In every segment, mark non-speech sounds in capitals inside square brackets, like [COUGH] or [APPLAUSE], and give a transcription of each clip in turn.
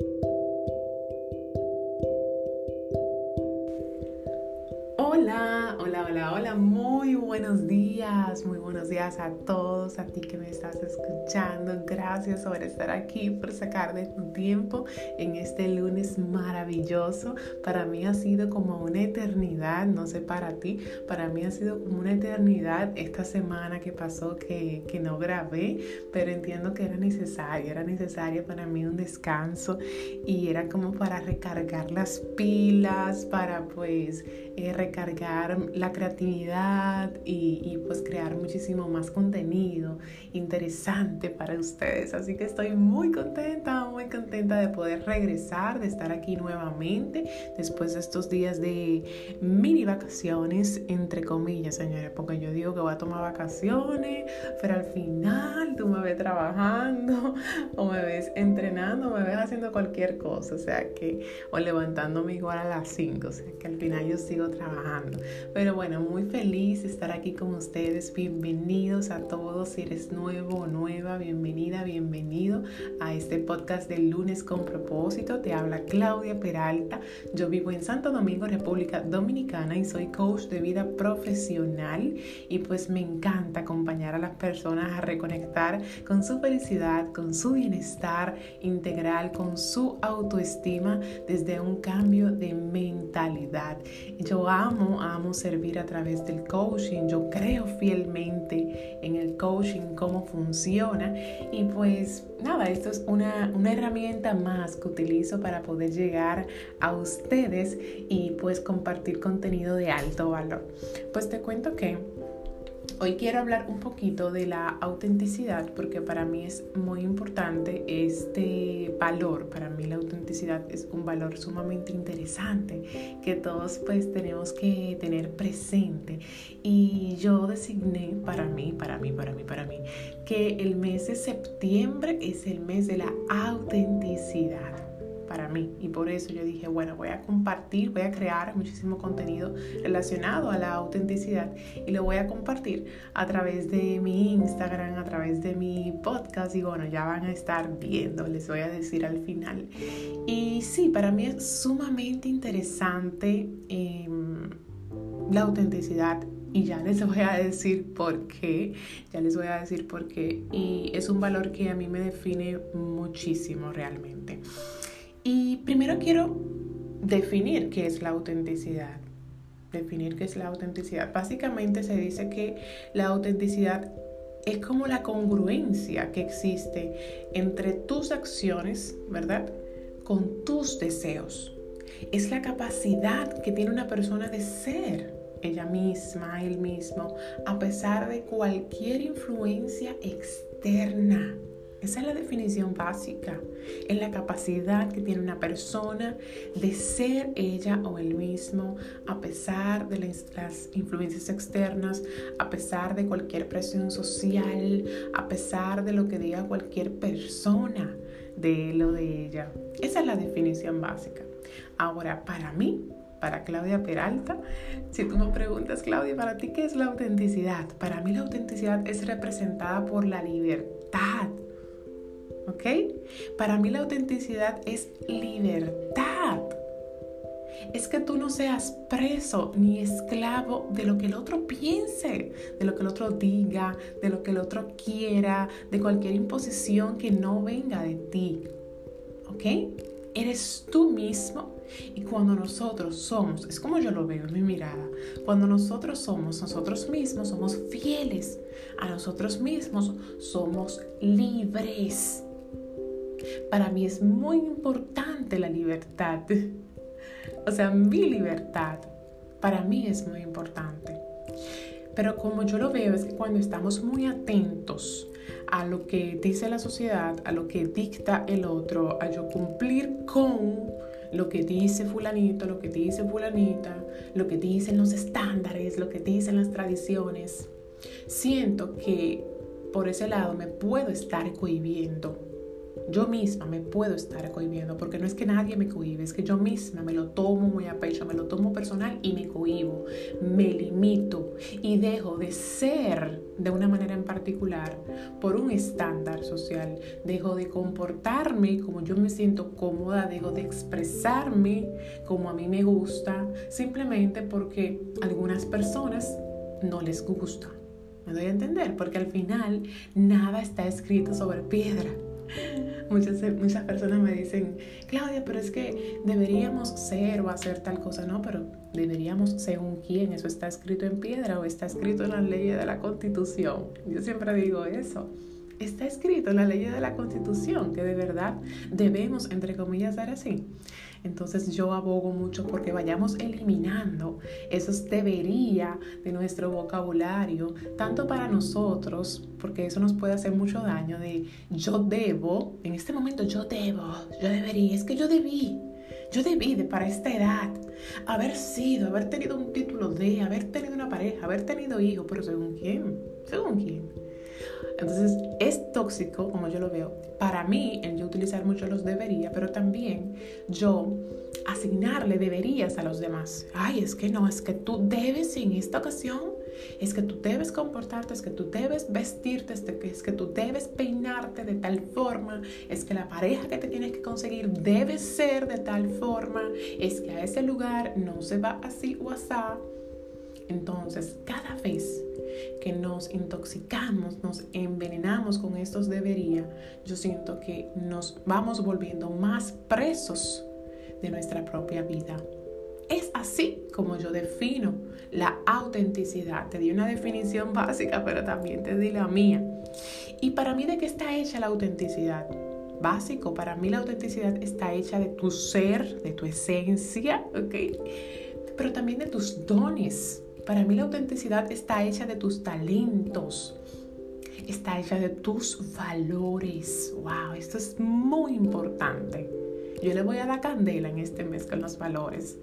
Thank you. Hola, hola, hola, hola, muy buenos días, muy buenos días a todos, a ti que me estás escuchando. Gracias por estar aquí, por sacar de tu tiempo en este lunes maravilloso. Para mí ha sido como una eternidad, no sé para ti, para mí ha sido como una eternidad esta semana que pasó que, que no grabé, pero entiendo que era necesario, era necesario para mí un descanso y era como para recargar las pilas, para pues eh, recargar la creatividad y, pues crear muchísimo más contenido interesante para ustedes. Así que estoy muy contenta, muy contenta de poder regresar, de estar aquí nuevamente después de estos días de mini vacaciones, entre comillas, señores, porque yo digo que voy a tomar vacaciones, pero al final tú me ves trabajando o me ves entrenando, me ves haciendo cualquier cosa, o sea que, o levantándome igual a las 5, o sea que al final yo sigo trabajando. Pero bueno, muy feliz estar aquí con ustedes. Bienvenidos a todos. Si eres nuevo o nueva, bienvenida, bienvenido a este podcast del lunes con propósito. Te habla Claudia Peralta. Yo vivo en Santo Domingo, República Dominicana y soy coach de vida profesional y pues me encanta acompañar a las personas a reconectar con su felicidad, con su bienestar integral, con su autoestima desde un cambio de mentalidad. Yo amo, amo servir a través del coaching. Yo creo fielmente en el coaching, cómo funciona. Y pues nada, esto es una, una herramienta más que utilizo para poder llegar a ustedes y pues compartir contenido de alto valor. Pues te cuento que Hoy quiero hablar un poquito de la autenticidad porque para mí es muy importante este valor. Para mí la autenticidad es un valor sumamente interesante que todos pues tenemos que tener presente. Y yo designé para mí, para mí, para mí, para mí, que el mes de septiembre es el mes de la autenticidad para mí. Y por eso yo dije, bueno, voy a compartir, voy a crear muchísimo contenido relacionado a la autenticidad y lo voy a compartir a través de mi Instagram, a través de mi podcast y bueno, ya van a estar viendo, les voy a decir al final. Y sí, para mí es sumamente interesante em, la autenticidad y ya les voy a decir por qué, ya les voy a decir por qué y es un valor que a mí me define muchísimo realmente. Y primero quiero definir qué es la autenticidad. Definir qué es la autenticidad. Básicamente se dice que la autenticidad es como la congruencia que existe entre tus acciones, ¿verdad? Con tus deseos. Es la capacidad que tiene una persona de ser ella misma, él mismo, a pesar de cualquier influencia externa. Esa es la definición básica. Es la capacidad que tiene una persona de ser ella o él mismo a pesar de las influencias externas, a pesar de cualquier presión social, a pesar de lo que diga cualquier persona de él o de ella. Esa es la definición básica. Ahora, para mí, para Claudia Peralta. Si tú me preguntas, Claudia, ¿para ti qué es la autenticidad? Para mí la autenticidad es representada por la libertad ¿ok? Para mí la autenticidad es libertad. Es que tú no seas preso ni esclavo de lo que el otro piense, de lo que el otro diga, de lo que el otro quiera, de cualquier imposición que no venga de ti. ¿Ok? Eres tú mismo y cuando nosotros somos, es como yo lo veo en mi mirada, cuando nosotros somos nosotros mismos, somos fieles a nosotros mismos, somos libres. Para mí es muy importante la libertad. O sea, mi libertad para mí es muy importante. Pero como yo lo veo es que cuando estamos muy atentos a lo que dice la sociedad, a lo que dicta el otro, a yo cumplir con lo que dice fulanito, lo que dice fulanita, lo que dicen los estándares, lo que dicen las tradiciones, siento que por ese lado me puedo estar cohibiendo yo misma me puedo estar cohibiendo, porque no es que nadie me cohibe, es que yo misma me lo tomo muy a pecho, me lo tomo personal y me cohibo, me limito y dejo de ser de una manera en particular por un estándar social, dejo de comportarme como yo me siento cómoda, dejo de expresarme como a mí me gusta, simplemente porque algunas personas no les gusta. Me doy a entender, porque al final nada está escrito sobre piedra. [LAUGHS] Muchas, muchas personas me dicen, Claudia, pero es que deberíamos ser o hacer tal cosa. No, pero deberíamos según quién. Eso está escrito en piedra o está escrito en la ley de la constitución. Yo siempre digo eso. Está escrito en la ley de la constitución que de verdad debemos, entre comillas, dar así. Entonces yo abogo mucho porque vayamos eliminando esos debería de nuestro vocabulario, tanto para nosotros, porque eso nos puede hacer mucho daño, de yo debo, en este momento yo debo, yo debería, es que yo debí. Yo debí de para esta edad haber sido, haber tenido un título de, haber tenido una pareja, haber tenido hijos, pero según quién, según quién. Entonces es tóxico, como yo lo veo, para mí el yo utilizar mucho los debería, pero también yo asignarle deberías a los demás. Ay, es que no, es que tú debes en esta ocasión, es que tú debes comportarte, es que tú debes vestirte, es que tú debes peinarte de tal forma, es que la pareja que te tienes que conseguir debe ser de tal forma, es que a ese lugar no se va así o así. Entonces, cada vez que nos intoxicamos, nos envenenamos con estos debería, yo siento que nos vamos volviendo más presos de nuestra propia vida. Es así como yo defino la autenticidad. Te di una definición básica, pero también te di la mía. Y para mí, ¿de qué está hecha la autenticidad? Básico, para mí la autenticidad está hecha de tu ser, de tu esencia, ¿ok? Pero también de tus dones, para mí la autenticidad está hecha de tus talentos, está hecha de tus valores. Wow, esto es muy importante. Yo le voy a dar candela en este mes con los valores.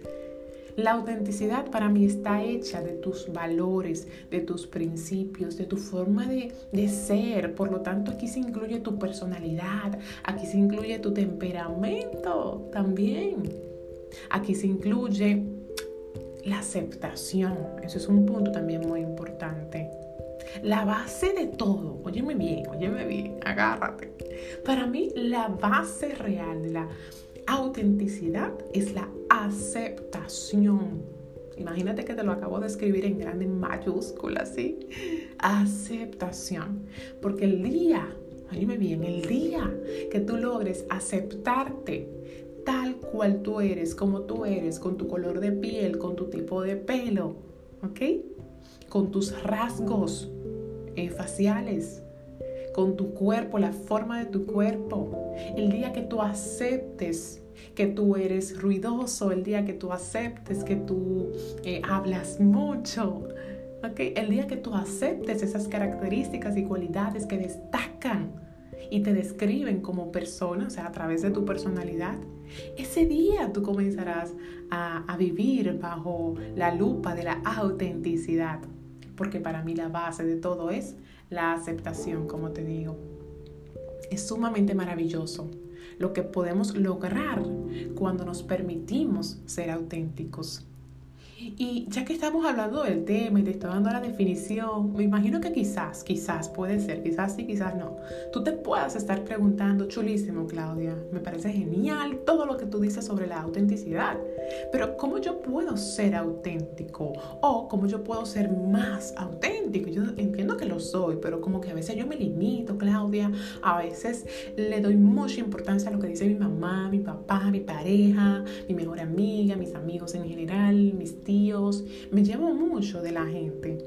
La autenticidad para mí está hecha de tus valores, de tus principios, de tu forma de, de, ser. Por lo tanto, aquí se incluye tu personalidad, aquí se incluye tu temperamento también. Aquí se incluye la aceptación, eso es un punto también muy importante. La base de todo, óyeme bien, óyeme bien, agárrate. Para mí la base real de la autenticidad es la aceptación. Imagínate que te lo acabo de escribir en grande mayúsculas, ¿sí? Aceptación. Porque el día, óyeme bien, el día que tú logres aceptarte, tal cual tú eres, como tú eres, con tu color de piel, con tu tipo de pelo, ¿ok? Con tus rasgos eh, faciales, con tu cuerpo, la forma de tu cuerpo. El día que tú aceptes que tú eres ruidoso, el día que tú aceptes que tú eh, hablas mucho, ¿ok? El día que tú aceptes esas características y cualidades que destacan y te describen como persona, o sea, a través de tu personalidad, ese día tú comenzarás a, vivir bajo la lupa de la autenticidad, porque para mí la base de todo es la aceptación, como te digo. Es sumamente maravilloso lo que podemos lograr cuando nos permitimos ser auténticos. Y ya que estamos hablando del tema y te estoy dando la definición, me imagino que quizás, quizás puede ser, quizás sí, quizás no. Tú te puedas estar preguntando, chulísimo Claudia, me parece genial todo lo que tú dices sobre la autenticidad, pero ¿cómo yo puedo ser auténtico? O ¿cómo yo puedo ser más auténtico? Yo entiendo que lo soy, pero como que a veces yo me limito, Claudia, a veces le doy mucha importancia a lo que dice mi mamá, mi papá, mi pareja, mi mejor amiga, mis amigos en general, mis tíos me llevo mucho de la gente.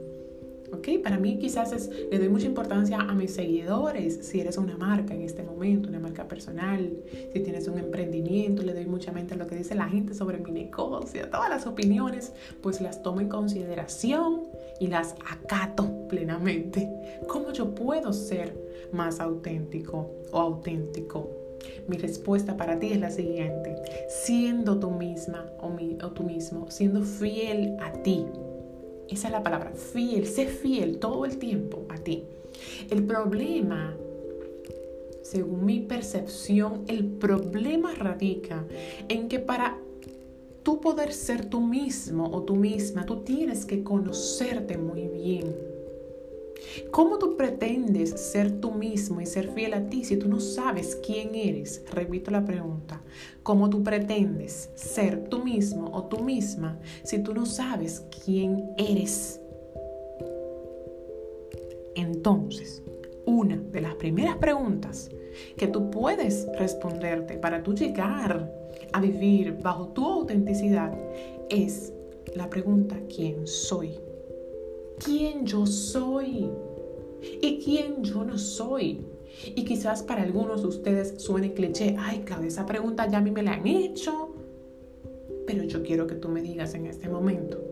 ¿Ok? Para mí quizás es, le doy mucha importancia a mis seguidores, si eres una marca en este momento, una marca personal, si tienes un emprendimiento, le doy mucha mente a lo que dice la gente sobre mi negocio, todas las opiniones, pues las tomo en consideración y las acato plenamente. ¿Cómo yo puedo ser más auténtico o auténtico? Mi respuesta para ti es la siguiente. Siendo tú misma o, o tú mismo, siendo fiel a ti. Esa es la palabra, fiel, sé fiel todo el tiempo a ti. El problema según mi percepción, el problema radica en que para tú poder ser tú mismo o tú misma, tú tienes que conocerte muy bien. ¿Cómo tú pretendes ser tú mismo y ser fiel a ti si tú no sabes quién eres? Repito la pregunta. ¿Cómo tú pretendes ser tú mismo o tú misma si tú no sabes quién eres? Entonces, una de las primeras preguntas que tú puedes responderte para tú llegar a vivir bajo tu autenticidad es la pregunta ¿quién soy? ¿Quién yo soy? ¿Y quién yo no soy? Y quizás para algunos de ustedes suene cliché, ay, Claudia, esa pregunta ya a mí me la han hecho. Pero yo quiero que tú me digas en este momento,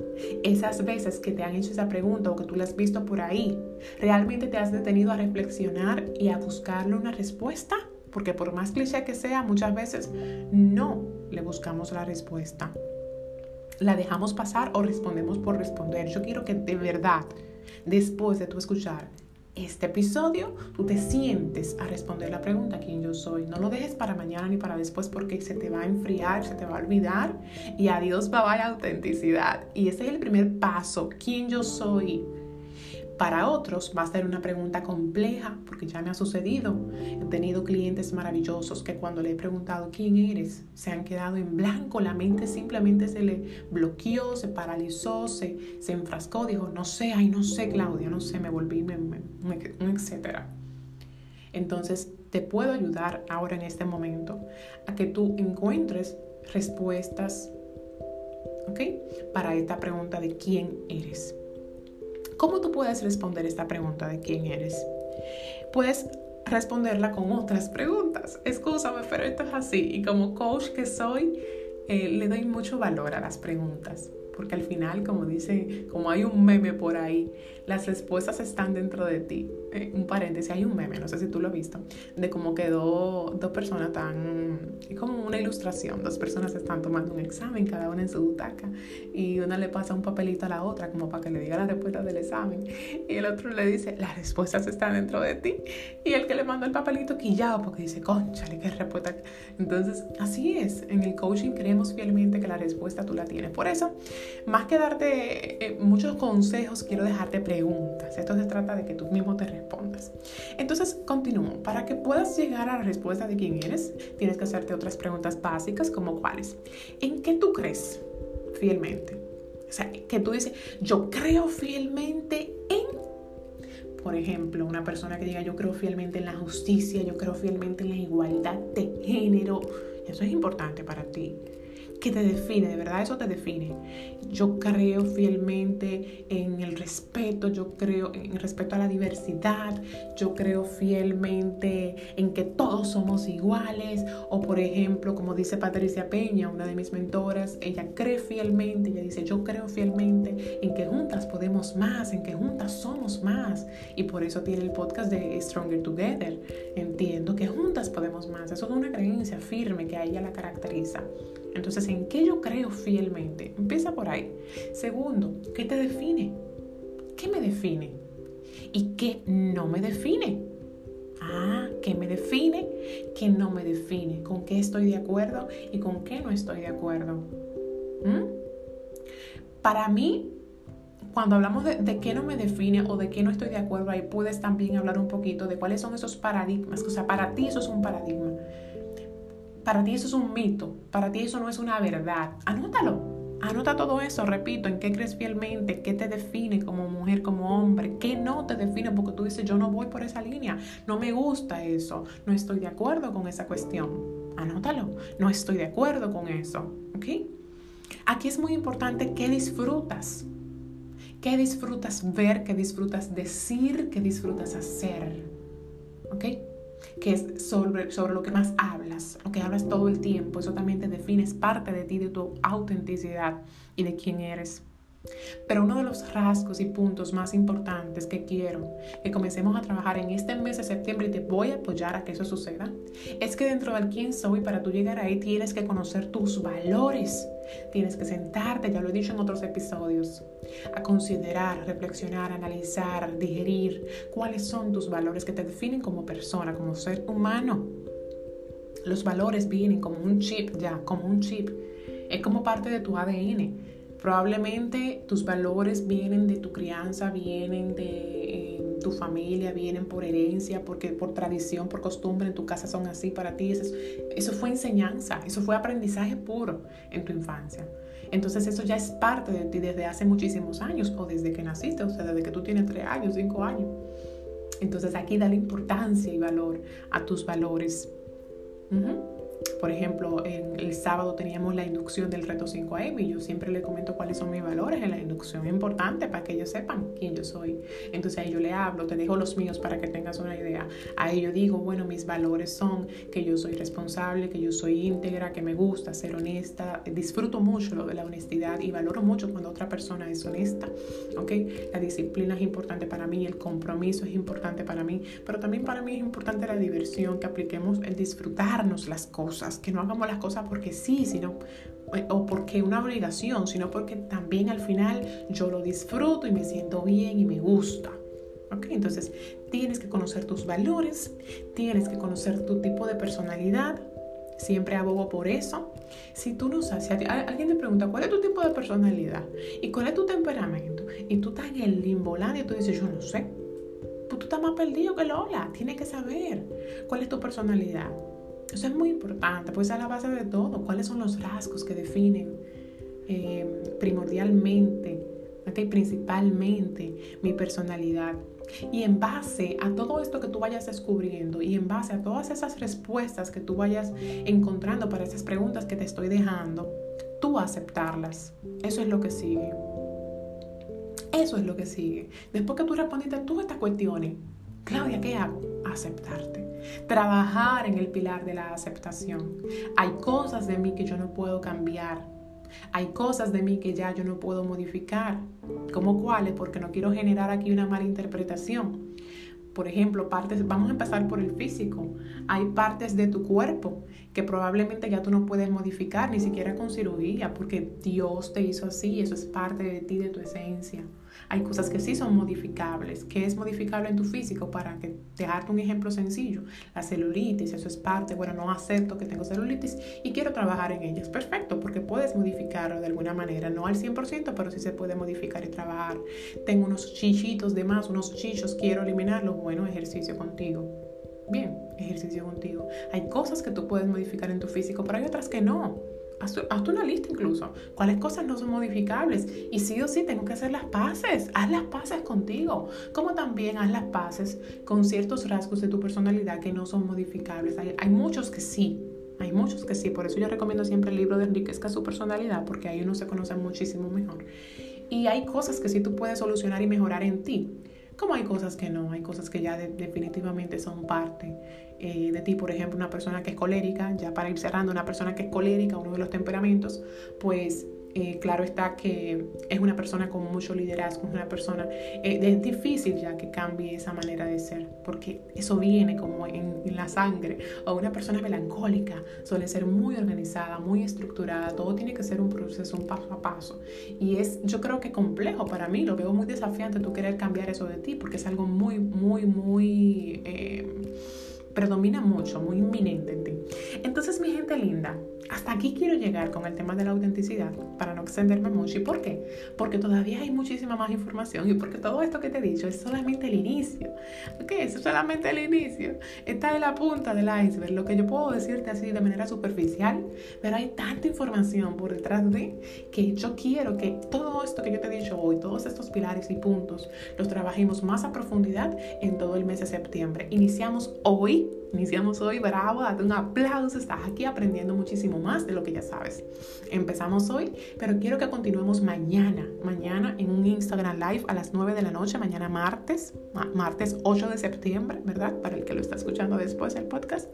esas veces que te han hecho esa pregunta o que tú la has visto por ahí, ¿realmente te has detenido a reflexionar y a buscarle una respuesta? Porque por más cliché que sea, muchas veces no le buscamos la respuesta. La dejamos pasar o respondemos por responder. Yo quiero que de verdad, después de tu escuchar este episodio, tú te sientes a responder la pregunta quién yo soy. No lo dejes para mañana ni para después porque se te va a enfriar, se te va a olvidar y adiós va la autenticidad. Y ese es el primer paso, quién yo soy. Para otros va a ser una pregunta compleja porque ya me ha sucedido. He tenido clientes maravillosos que cuando le he preguntado quién eres, se han quedado en blanco, la mente simplemente se le bloqueó, se paralizó, se, se enfrascó, dijo, no sé, ay, no sé, Claudia, no sé, me volví, me. Entonces, te puedo ayudar ahora en este momento a que tú encuentres respuestas, ¿ok? Para esta pregunta de quién eres. ¿Cómo tú puedes responder esta pregunta de quién eres? Puedes responderla con otras preguntas. Excúsame, pero esto es así. Y como coach que soy, eh, le doy mucho valor a las preguntas porque al final, como dice, como hay un meme por ahí, las respuestas están dentro de ti. Eh, un paréntesis, hay un meme, no sé si tú lo has visto, de cómo quedó dos personas tan, es como una ilustración, dos personas están tomando un examen, cada una en su butaca, y una le pasa un papelito a la otra como para que le diga la respuesta del examen, y el otro le dice, las respuestas están dentro de ti, y el que le mandó el papelito quillado porque dice, conchale, qué respuesta. Entonces, así es, en el coaching creemos fielmente que la respuesta tú la tienes. Por eso, más que darte eh, muchos consejos, quiero dejarte preguntas. Esto se trata de que tú mismo te respondas. Entonces, continúo. Para que puedas llegar a la respuesta de quién eres, tienes que hacerte otras preguntas básicas como cuáles. ¿En qué tú crees fielmente? O sea, que tú dices, yo creo fielmente en por ejemplo, una persona que diga yo creo fielmente en la justicia, yo creo fielmente en la igualdad de género, eso es importante para ti que te define, de verdad eso te define. Yo creo fielmente en el respeto, yo creo en el respeto a la diversidad, yo creo fielmente en que todos somos iguales, o por ejemplo, como dice Patricia Peña, una de mis mentoras, ella cree fielmente, ella dice, yo creo fielmente en que juntas podemos más, en que juntas somos más, y por eso tiene el podcast de Stronger Together. Entiendo que juntas podemos más, eso es una creencia firme que a ella la caracteriza. Entonces, ¿en qué yo creo fielmente? Empieza por ahí. Segundo, ¿qué te define? ¿Qué me define? ¿Y qué no me define? Ah, ¿qué me define? ¿Qué no me define? ¿Con qué estoy de acuerdo y con qué no estoy de acuerdo? ¿Mm? Para mí, cuando hablamos de, de, qué no me define o de qué no estoy de acuerdo, ahí puedes también hablar un poquito de cuáles son esos paradigmas. O sea, para ti eso es un paradigma. Para ti eso es un mito, para ti eso no es una verdad. Anótalo. Anota todo eso, repito, en qué crees fielmente, qué te define como mujer, como hombre, qué no te define, porque tú dices, yo no voy por esa línea, no me gusta eso, no estoy de acuerdo con esa cuestión. Anótalo, no estoy de acuerdo con eso, ¿ok? Aquí es muy importante qué disfrutas, qué disfrutas ver, qué disfrutas decir, qué disfrutas hacer, ¿ok? Que es sobre, sobre lo que más hablas, lo que hablas todo el tiempo. Eso también te define, es parte de ti, de tu autenticidad y de quién eres. Pero uno de los rasgos y puntos más importantes que quiero que comencemos a trabajar en este mes de septiembre y te voy a apoyar a que eso suceda, es que dentro del quién soy, para tú llegar ahí, tienes que conocer tus valores. Tienes que sentarte, ya lo he dicho en otros episodios, a considerar, reflexionar, analizar, digerir cuáles son tus valores que te definen como persona, como ser humano. Los valores vienen como un chip ya, como un chip. Es como parte de tu ADN Probablemente tus valores vienen de tu crianza, vienen de eh, tu familia, vienen por herencia, porque por tradición, por costumbre, en tu casa son así para ti. Eso, eso fue enseñanza, eso fue aprendizaje puro en tu infancia. Entonces eso ya es parte de ti desde hace muchísimos años o desde que naciste, o sea, desde que tú tienes tres años, cinco años. Entonces aquí dale importancia y valor a tus valores. Por ejemplo, en el sábado teníamos la inducción del reto 5AM y yo siempre le comento cuáles son mis valores en la inducción. Es importante para que ellos sepan quién yo soy. Entonces a ellos le hablo, te dejo los míos para que tengas una idea. A ellos digo, bueno, mis valores son que yo soy responsable, que yo soy íntegra, que me gusta ser honesta. Disfruto mucho lo de la honestidad y valoro mucho cuando otra persona es honesta. ¿ok? La disciplina es importante para mí, el compromiso es importante para mí, pero también para mí es importante la diversión, que apliquemos el disfrutarnos las cosas que no hagamos las cosas porque sí, sino eh, o porque una obligación, sino porque también al final yo lo disfruto y me siento bien y me gusta. ¿Ok? Entonces tienes que conocer tus valores, tienes que conocer tu tipo de personalidad. Siempre abogo por eso. Si tú no sabes, si alguien te pregunta cuál es tu tipo de personalidad y cuál es tu temperamento, y tú estás en el limbolán y tú dices, yo no sé, pues tú estás más perdido que Lola. Tienes que saber cuál es tu personalidad. Eso es muy importante, pues es la base de todo. ¿Cuáles son los rasgos que definen eh, primordialmente, okay, principalmente mi personalidad? Y en base a todo esto que tú vayas descubriendo y en base a todas esas respuestas que tú vayas encontrando para esas preguntas que te estoy dejando, tú aceptarlas. Eso es lo que sigue. Eso es lo que sigue. Después que tú respondiste todas estas cuestiones, Claudia, ¿qué hago? Aceptarte. Trabajar en el pilar de la aceptación. Hay cosas de mí que yo no puedo cambiar. Hay cosas de mí que ya yo no puedo modificar. ¿Cómo cuáles? Porque no quiero generar aquí una mala interpretación. Por ejemplo, partes, vamos a empezar por el físico. Hay partes de tu cuerpo que probablemente ya tú no puedes modificar ni siquiera con cirugía, porque Dios te hizo así, eso es parte de ti, de tu esencia. Hay cosas que sí son modificables. ¿Qué es modificable en tu físico? Para que te darte un ejemplo sencillo. La celulitis, eso es parte. Bueno, no acepto que tengo celulitis y quiero trabajar en ellas. Perfecto, porque puedes modificarlo de alguna manera. No al 100%, pero sí se puede modificar y trabajar. Tengo unos chichitos de más, unos chichos, quiero eliminarlos. Bueno, ejercicio contigo. Bien, ejercicio contigo. Hay cosas que tú puedes modificar en tu físico, pero hay otras que no. Haz, una lista incluso. ¿Cuáles cosas no son modificables? Y sí o sí tengo que hacer las paces. Haz las paces contigo. Como también haz las paces con ciertos rasgos de tu personalidad que no son modificables. Hay, hay muchos que sí. Hay muchos que sí. Por eso yo recomiendo siempre el libro de Enriquezca su personalidad porque ahí uno se conoce muchísimo mejor. Y hay cosas que sí tú puedes solucionar y mejorar en ti. Como hay cosas que no, hay cosas que ya definitivamente son parte eh, de ti. Por ejemplo, una persona que es colérica, ya para ir cerrando, una persona que es colérica, uno de los temperamentos, pues eh, claro está que es una persona con mucho liderazgo, es una persona, eh, es difícil ya que cambie esa manera de ser, porque eso viene como en, la sangre, o una persona melancólica suele ser muy organizada, muy estructurada, todo tiene que ser un proceso, un paso a paso, y es yo creo que complejo para mí, lo veo muy desafiante tú querer cambiar eso de ti, porque es algo muy, muy, muy... predomina mucho, muy inminente en ti. Entonces, mi gente linda, hasta aquí quiero llegar con el tema de la autenticidad para no extenderme mucho. ¿Y por qué? Porque todavía hay muchísima más información y porque todo esto que te he dicho es solamente el inicio. ¿Ok? Es solamente el inicio. Está en la punta del iceberg. Lo que yo puedo decirte así de manera superficial, pero hay tanta información por detrás de que yo quiero que todo esto que yo te he dicho hoy, todos estos pilares y puntos, los trabajemos más a profundidad en todo el mes de septiembre. Iniciamos hoy, iniciamos hoy, bravo, date un aplauso, estás aquí aprendiendo muchísimo más de lo que ya sabes. Empezamos hoy, pero quiero que continuemos mañana, mañana en un Instagram Live a las 9 de la noche, mañana martes, martes 8 de septiembre, ¿verdad? Para el que lo está escuchando después del podcast.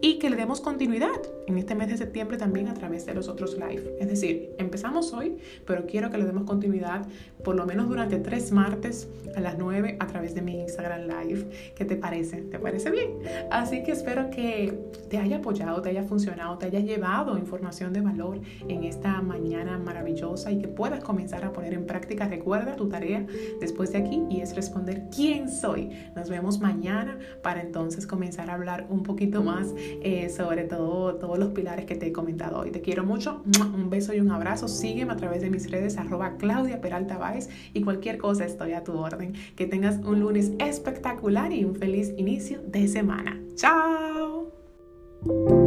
Y que le demos continuidad en este mes de septiembre también a través de los otros live. Es decir, empezamos hoy, pero quiero que le demos continuidad por lo menos durante tres martes a las 9 a través de mi Instagram Live. ¿Qué te parece? ¿Te parece bien? Así que espero que te haya apoyado, te haya funcionado, te haya llevado información de valor en esta mañana maravillosa y que puedas comenzar a poner en práctica. Recuerda tu tarea después de aquí y es responder quién soy. Nos vemos mañana para entonces comenzar a hablar un poquito más eh, sobre todo, todos los pilares que te he comentado hoy. Te quiero mucho, un beso y un abrazo. Sígueme a través de mis redes arroba Claudia Peralta Baez y cualquier cosa estoy a tu orden. Que tengas un lunes espectacular y un feliz inicio de semana. Tchau!